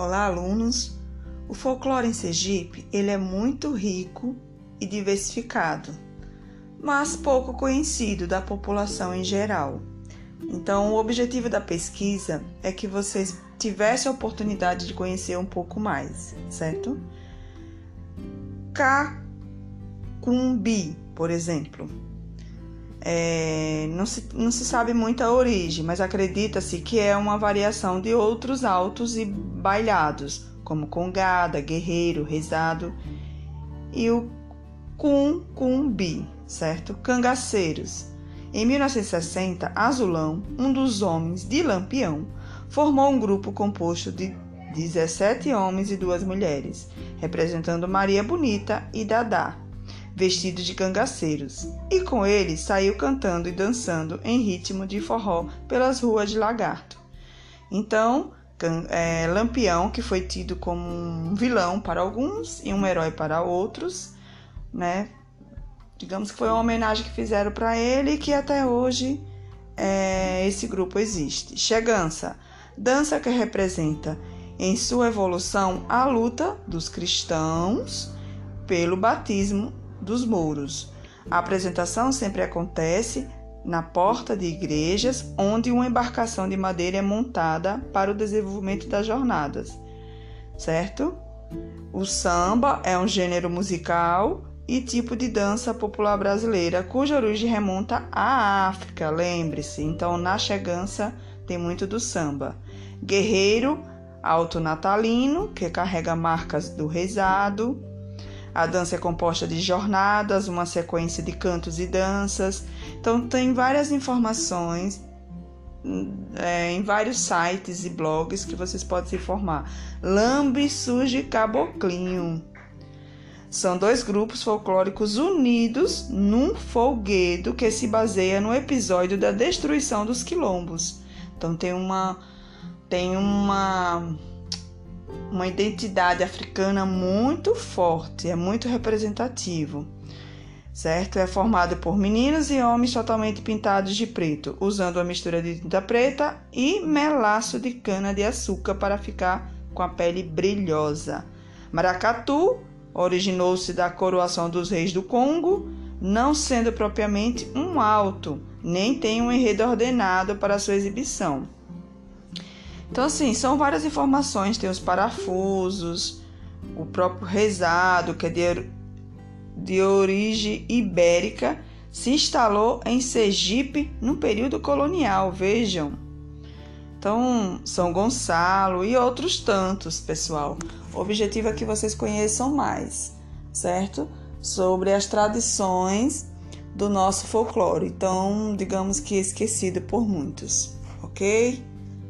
Olá, alunos. O folclore em Sergipe, ele é muito rico e diversificado, mas pouco conhecido da população em geral. Então, o objetivo da pesquisa é que vocês tivessem a oportunidade de conhecer um pouco mais, certo? Cacumbi, por exemplo, é, não, se, não se sabe muito a origem, mas acredita-se que é uma variação de outros altos e bailhados, como congada, guerreiro, rezado e o cuncumbi, certo? Cangaceiros. Em 1960, Azulão, um dos homens de Lampião, formou um grupo composto de 17 homens e duas mulheres, representando Maria Bonita e Dadá vestido de cangaceiros, e com ele saiu cantando e dançando em ritmo de forró pelas ruas de Lagarto. Então, é, Lampião, que foi tido como um vilão para alguns e um herói para outros, né? Digamos que foi uma homenagem que fizeram para ele e que até hoje é, esse grupo existe. Chegança, dança que representa em sua evolução a luta dos cristãos pelo batismo dos muros. A apresentação sempre acontece na porta de igrejas, onde uma embarcação de madeira é montada para o desenvolvimento das jornadas, certo? O samba é um gênero musical e tipo de dança popular brasileira, cuja origem remonta à África, lembre-se. Então, na chegança tem muito do samba. Guerreiro, alto natalino, que carrega marcas do rezado. A dança é composta de jornadas, uma sequência de cantos e danças. Então, tem várias informações é, em vários sites e blogs que vocês podem se informar. Lambe surge Caboclinho. São dois grupos folclóricos unidos num folguedo que se baseia no episódio da destruição dos quilombos. Então tem uma tem uma uma identidade africana muito forte, é muito representativo, certo? É formado por meninos e homens totalmente pintados de preto, usando a mistura de tinta preta e melaço de cana de açúcar para ficar com a pele brilhosa. Maracatu originou-se da coroação dos reis do Congo, não sendo propriamente um alto, nem tem um enredo ordenado para sua exibição. Então, assim, são várias informações. Tem os parafusos, o próprio rezado, que é de, de origem ibérica, se instalou em Sergipe no período colonial, vejam. Então, São Gonçalo e outros tantos, pessoal. O objetivo é que vocês conheçam mais, certo? Sobre as tradições do nosso folclore, então, digamos que esquecido por muitos, ok?